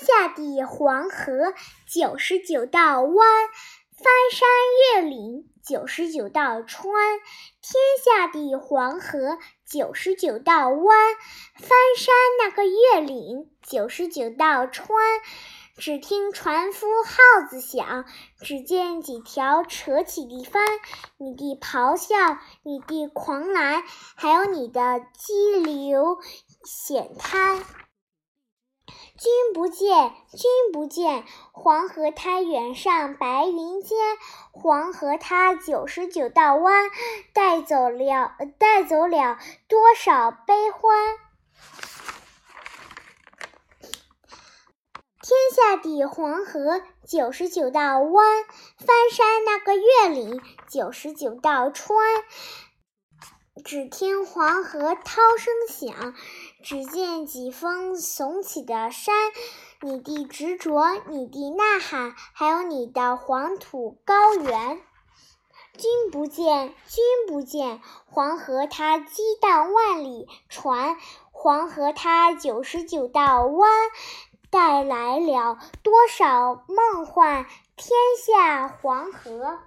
下的黄河九十九道弯，翻山越岭九十九道川。天下的黄河九十九道弯，翻山那个越岭九十九道川。只听船夫号子响，只见几条扯起的帆，你的咆哮，你的狂澜，还有你的激流险滩。君不见，君不见，黄河它远上白云间。黄河它九十九道弯，带走了，带走了多少悲欢。天下的黄河九十九道弯，翻山那个越岭九十九道川。只听黄河涛声响，只见几峰耸起的山。你的执着，你的呐喊，还有你的黄土高原。君不见，君不见，黄河它激荡万里船，黄河它九十九道弯。带来了多少梦幻？天下黄河。